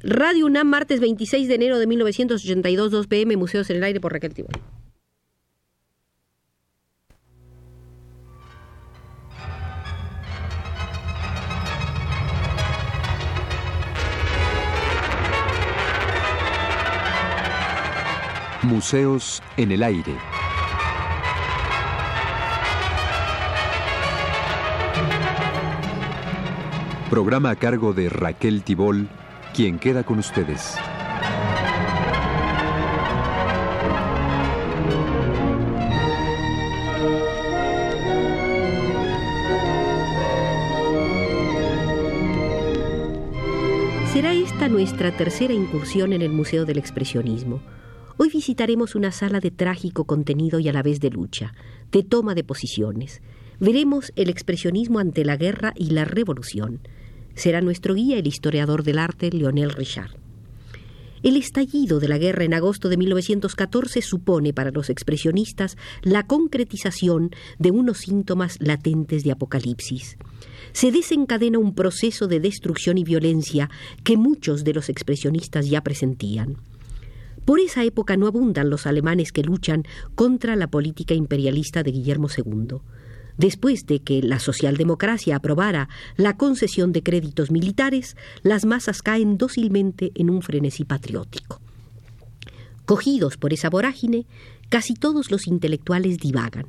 Radio UNAM, martes 26 de enero de 1982, 2 pm, Museos en el Aire por Raquel Tibol. Museos en el Aire. Programa a cargo de Raquel Tibol, quien queda con ustedes. Será esta nuestra tercera incursión en el Museo del Expresionismo. Hoy visitaremos una sala de trágico contenido y a la vez de lucha, de toma de posiciones. Veremos el expresionismo ante la guerra y la revolución. Será nuestro guía el historiador del arte Lionel Richard. El estallido de la guerra en agosto de 1914 supone para los expresionistas la concretización de unos síntomas latentes de apocalipsis. Se desencadena un proceso de destrucción y violencia que muchos de los expresionistas ya presentían. Por esa época no abundan los alemanes que luchan contra la política imperialista de Guillermo II. Después de que la socialdemocracia aprobara la concesión de créditos militares, las masas caen dócilmente en un frenesí patriótico. Cogidos por esa vorágine, casi todos los intelectuales divagan.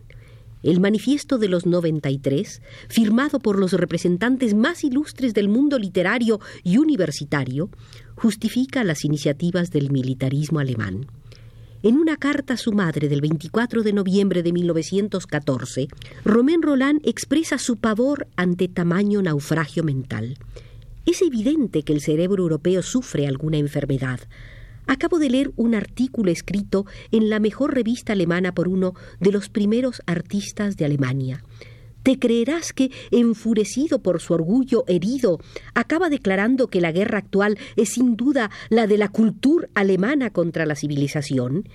El manifiesto de los 93, firmado por los representantes más ilustres del mundo literario y universitario, justifica las iniciativas del militarismo alemán. En una carta a su madre del 24 de noviembre de 1914, Romain Roland expresa su pavor ante tamaño naufragio mental. Es evidente que el cerebro europeo sufre alguna enfermedad. Acabo de leer un artículo escrito en la mejor revista alemana por uno de los primeros artistas de Alemania. ¿Te creerás que, enfurecido por su orgullo herido, acaba declarando que la guerra actual es sin duda la de la cultura alemana contra la civilización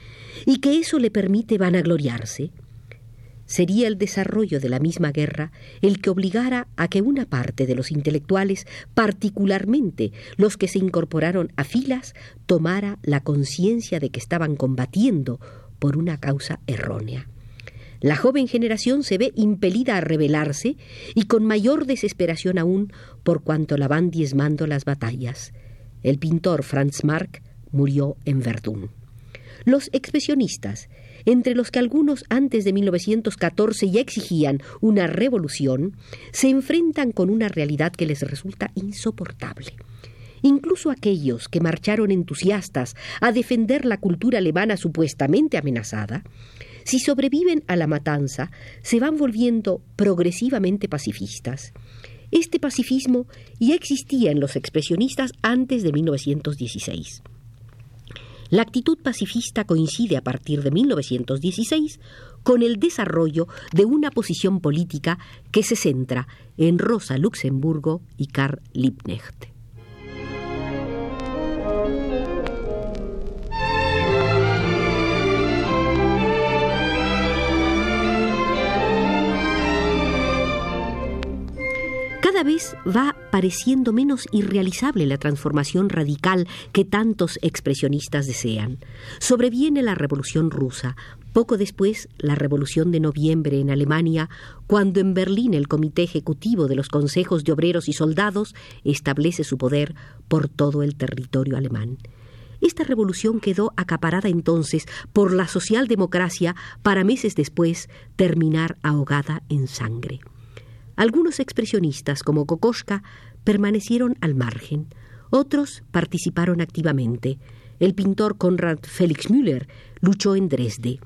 y que eso le permite vanagloriarse? Sería el desarrollo de la misma guerra el que obligara a que una parte de los intelectuales, particularmente los que se incorporaron a filas, tomara la conciencia de que estaban combatiendo por una causa errónea. La joven generación se ve impelida a rebelarse y con mayor desesperación aún por cuanto la van diezmando las batallas. El pintor Franz Marc murió en Verdún. Los expresionistas, entre los que algunos antes de 1914 ya exigían una revolución, se enfrentan con una realidad que les resulta insoportable. Incluso aquellos que marcharon entusiastas a defender la cultura alemana supuestamente amenazada, si sobreviven a la matanza, se van volviendo progresivamente pacifistas. Este pacifismo ya existía en los expresionistas antes de 1916. La actitud pacifista coincide a partir de 1916 con el desarrollo de una posición política que se centra en Rosa Luxemburgo y Karl Liebknecht. Vez va pareciendo menos irrealizable la transformación radical que tantos expresionistas desean. Sobreviene la Revolución rusa, poco después la Revolución de Noviembre en Alemania, cuando en Berlín el Comité Ejecutivo de los Consejos de Obreros y Soldados establece su poder por todo el territorio alemán. Esta revolución quedó acaparada entonces por la socialdemocracia para meses después terminar ahogada en sangre. Algunos expresionistas, como Kokoschka, permanecieron al margen. Otros participaron activamente. El pintor Konrad Felix Müller luchó en Dresde.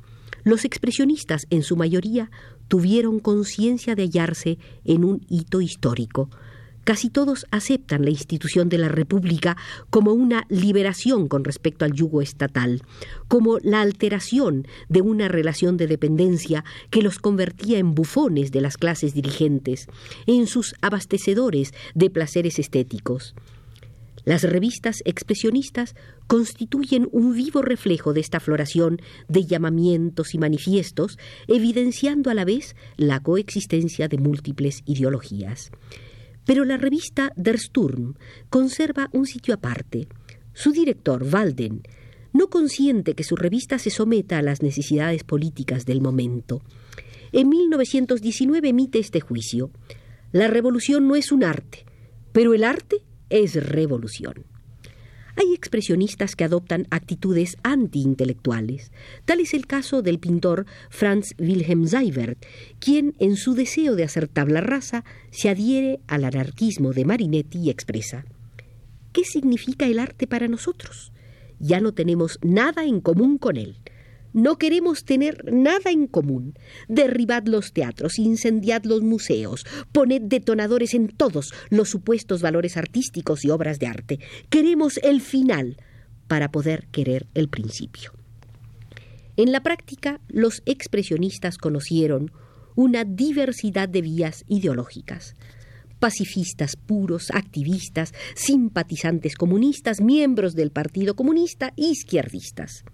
Los expresionistas, en su mayoría, tuvieron conciencia de hallarse en un hito histórico. Casi todos aceptan la institución de la República como una liberación con respecto al yugo estatal, como la alteración de una relación de dependencia que los convertía en bufones de las clases dirigentes, en sus abastecedores de placeres estéticos. Las revistas expresionistas constituyen un vivo reflejo de esta floración de llamamientos y manifiestos, evidenciando a la vez la coexistencia de múltiples ideologías. Pero la revista Der Sturm conserva un sitio aparte. Su director, Walden, no consiente que su revista se someta a las necesidades políticas del momento. En 1919 emite este juicio. La revolución no es un arte, pero el arte es revolución. Hay expresionistas que adoptan actitudes antiintelectuales. Tal es el caso del pintor Franz Wilhelm Seibert, quien, en su deseo de hacer tabla rasa, se adhiere al anarquismo de Marinetti y expresa ¿Qué significa el arte para nosotros? Ya no tenemos nada en común con él. No queremos tener nada en común. Derribad los teatros, incendiad los museos, poned detonadores en todos los supuestos valores artísticos y obras de arte. Queremos el final para poder querer el principio. En la práctica, los expresionistas conocieron una diversidad de vías ideológicas pacifistas puros, activistas, simpatizantes comunistas, miembros del Partido Comunista izquierdistas.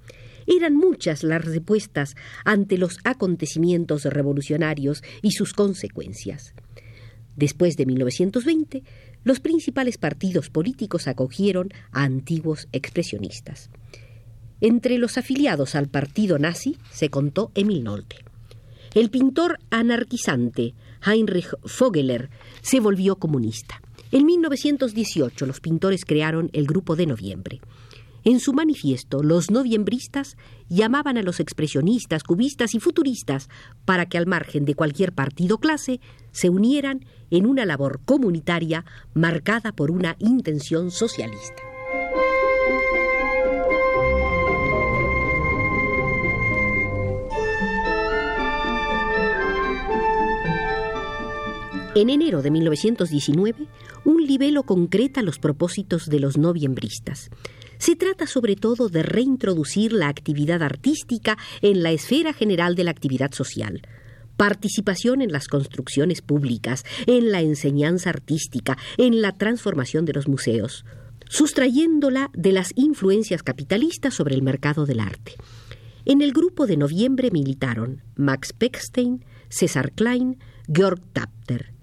Eran muchas las respuestas ante los acontecimientos revolucionarios y sus consecuencias. Después de 1920, los principales partidos políticos acogieron a antiguos expresionistas. Entre los afiliados al partido nazi se contó Emil Nolte. El pintor anarquizante Heinrich Vogeler se volvió comunista. En 1918 los pintores crearon el Grupo de Noviembre. En su manifiesto, los noviembristas llamaban a los expresionistas, cubistas y futuristas para que al margen de cualquier partido clase se unieran en una labor comunitaria marcada por una intención socialista. En enero de 1919, un libelo concreta los propósitos de los noviembristas. Se trata sobre todo de reintroducir la actividad artística en la esfera general de la actividad social participación en las construcciones públicas, en la enseñanza artística, en la transformación de los museos, sustrayéndola de las influencias capitalistas sobre el mercado del arte. En el grupo de noviembre militaron Max Peckstein, César Klein, Georg Tapter.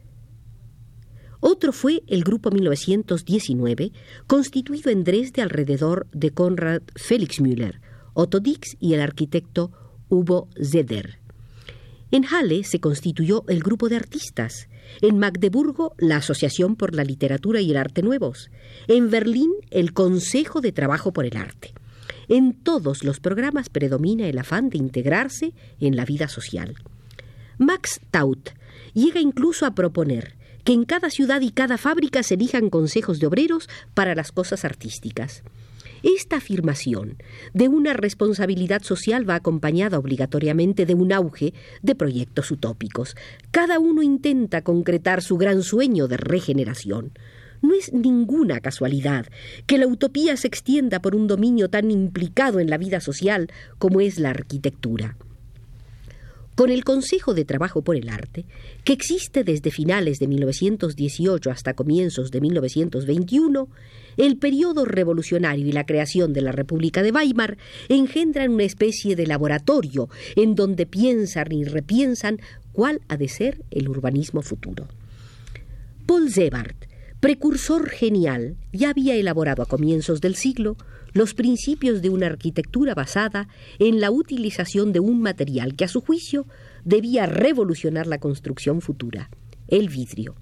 Otro fue el Grupo 1919, constituido en Dresde alrededor de Konrad Felixmüller, Otto Dix y el arquitecto Hugo Zeder. En Halle se constituyó el Grupo de Artistas, en Magdeburgo la Asociación por la Literatura y el Arte Nuevos, en Berlín el Consejo de Trabajo por el Arte. En todos los programas predomina el afán de integrarse en la vida social. Max Taut llega incluso a proponer que en cada ciudad y cada fábrica se elijan consejos de obreros para las cosas artísticas. Esta afirmación de una responsabilidad social va acompañada obligatoriamente de un auge de proyectos utópicos. Cada uno intenta concretar su gran sueño de regeneración. No es ninguna casualidad que la utopía se extienda por un dominio tan implicado en la vida social como es la arquitectura con el Consejo de Trabajo por el Arte, que existe desde finales de 1918 hasta comienzos de 1921, el periodo revolucionario y la creación de la República de Weimar engendran una especie de laboratorio en donde piensan y repiensan cuál ha de ser el urbanismo futuro. Paul Zebart, precursor genial, ya había elaborado a comienzos del siglo los principios de una arquitectura basada en la utilización de un material que a su juicio debía revolucionar la construcción futura, el vidrio.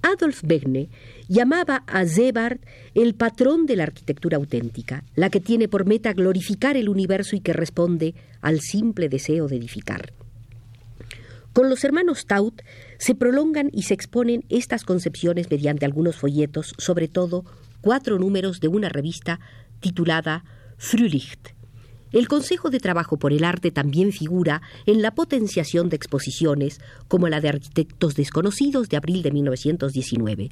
Adolf Begne llamaba a Zebart el patrón de la arquitectura auténtica, la que tiene por meta glorificar el universo y que responde al simple deseo de edificar. Con los hermanos Taut se prolongan y se exponen estas concepciones mediante algunos folletos, sobre todo cuatro números de una revista titulada Frühlicht. El Consejo de Trabajo por el Arte también figura en la potenciación de exposiciones como la de Arquitectos Desconocidos de abril de 1919.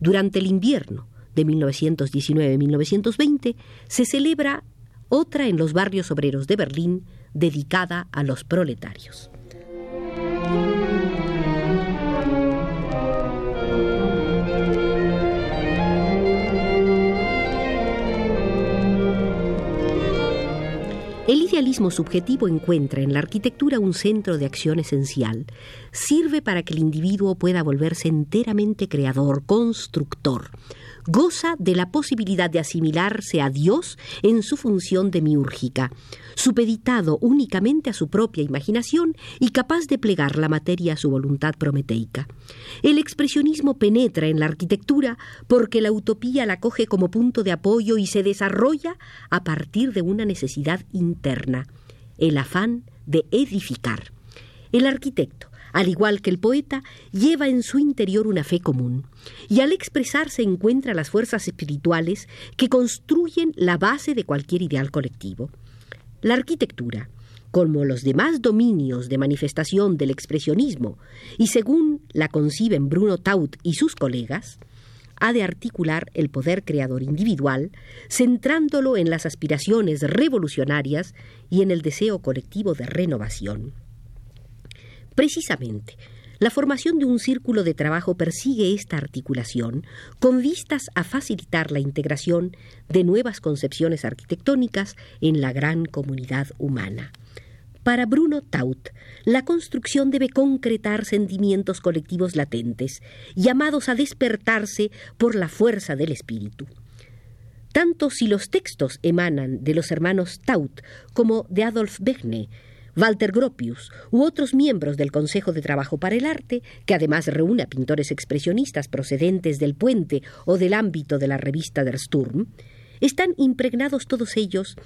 Durante el invierno de 1919-1920 se celebra otra en los barrios obreros de Berlín dedicada a los proletarios. El idealismo subjetivo encuentra en la arquitectura un centro de acción esencial. Sirve para que el individuo pueda volverse enteramente creador, constructor. Goza de la posibilidad de asimilarse a Dios en su función demiúrgica, supeditado únicamente a su propia imaginación y capaz de plegar la materia a su voluntad prometeica. El expresionismo penetra en la arquitectura porque la utopía la coge como punto de apoyo y se desarrolla a partir de una necesidad interna, el afán de edificar. El arquitecto, al igual que el poeta, lleva en su interior una fe común, y al expresarse encuentra las fuerzas espirituales que construyen la base de cualquier ideal colectivo. La arquitectura, como los demás dominios de manifestación del expresionismo, y según la conciben Bruno Taut y sus colegas, ha de articular el poder creador individual, centrándolo en las aspiraciones revolucionarias y en el deseo colectivo de renovación. Precisamente, la formación de un círculo de trabajo persigue esta articulación con vistas a facilitar la integración de nuevas concepciones arquitectónicas en la gran comunidad humana. Para Bruno Taut, la construcción debe concretar sentimientos colectivos latentes, llamados a despertarse por la fuerza del espíritu. Tanto si los textos emanan de los hermanos Taut como de Adolf Bechne, Walter Gropius u otros miembros del Consejo de Trabajo para el Arte, que además reúne a pintores expresionistas procedentes del puente o del ámbito de la revista Der Sturm, están impregnados todos ellos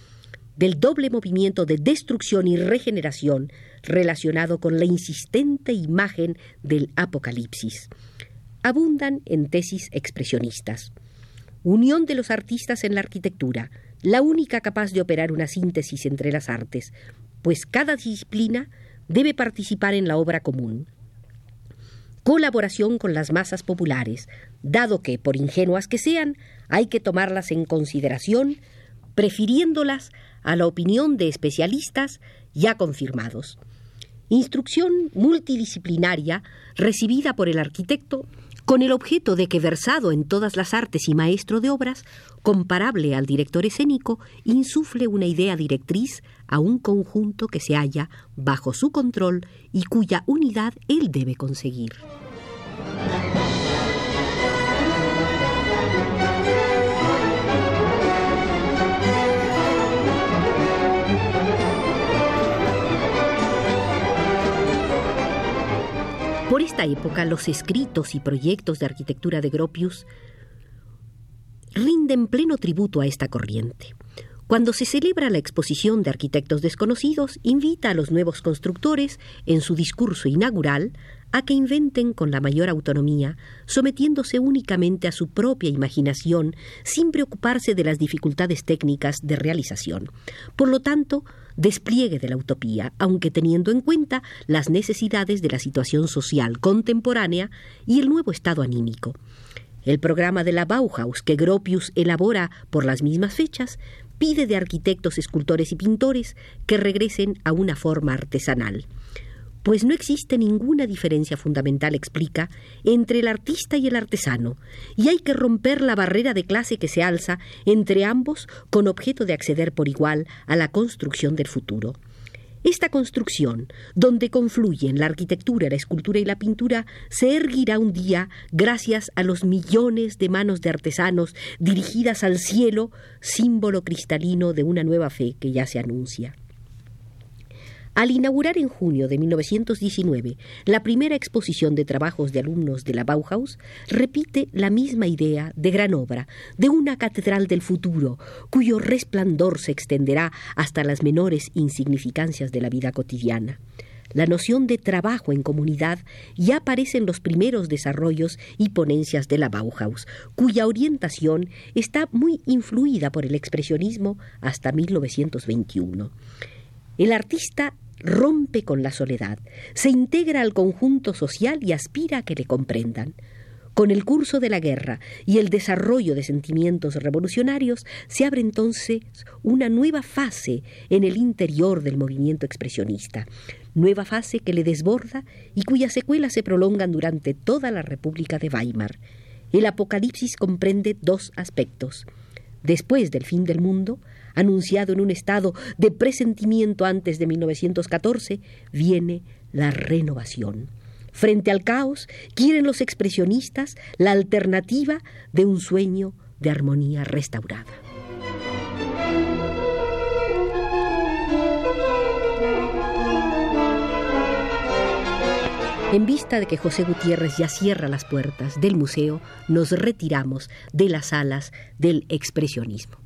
del doble movimiento de destrucción y regeneración relacionado con la insistente imagen del apocalipsis. Abundan en tesis expresionistas. Unión de los artistas en la arquitectura, la única capaz de operar una síntesis entre las artes, pues cada disciplina debe participar en la obra común. Colaboración con las masas populares, dado que, por ingenuas que sean, hay que tomarlas en consideración, prefiriéndolas a la opinión de especialistas ya confirmados. Instrucción multidisciplinaria recibida por el arquitecto con el objeto de que, versado en todas las artes y maestro de obras, comparable al director escénico, insufle una idea directriz a un conjunto que se halla bajo su control y cuya unidad él debe conseguir. Esta época, los escritos y proyectos de arquitectura de Gropius rinden pleno tributo a esta corriente. Cuando se celebra la exposición de arquitectos desconocidos, invita a los nuevos constructores, en su discurso inaugural, a que inventen con la mayor autonomía, sometiéndose únicamente a su propia imaginación, sin preocuparse de las dificultades técnicas de realización. Por lo tanto, despliegue de la utopía, aunque teniendo en cuenta las necesidades de la situación social contemporánea y el nuevo estado anímico. El programa de la Bauhaus que Gropius elabora por las mismas fechas pide de arquitectos, escultores y pintores que regresen a una forma artesanal. Pues no existe ninguna diferencia fundamental, explica, entre el artista y el artesano, y hay que romper la barrera de clase que se alza entre ambos con objeto de acceder por igual a la construcción del futuro. Esta construcción, donde confluyen la arquitectura, la escultura y la pintura, se erguirá un día gracias a los millones de manos de artesanos dirigidas al cielo, símbolo cristalino de una nueva fe que ya se anuncia. Al inaugurar en junio de 1919 la primera exposición de trabajos de alumnos de la Bauhaus, repite la misma idea de gran obra, de una catedral del futuro, cuyo resplandor se extenderá hasta las menores insignificancias de la vida cotidiana. La noción de trabajo en comunidad ya aparece en los primeros desarrollos y ponencias de la Bauhaus, cuya orientación está muy influida por el expresionismo hasta 1921. El artista rompe con la soledad, se integra al conjunto social y aspira a que le comprendan. Con el curso de la guerra y el desarrollo de sentimientos revolucionarios se abre entonces una nueva fase en el interior del movimiento expresionista, nueva fase que le desborda y cuyas secuelas se prolongan durante toda la República de Weimar. El Apocalipsis comprende dos aspectos. Después del fin del mundo, anunciado en un estado de presentimiento antes de 1914, viene la renovación. Frente al caos, quieren los expresionistas la alternativa de un sueño de armonía restaurada. En vista de que José Gutiérrez ya cierra las puertas del museo, nos retiramos de las salas del expresionismo.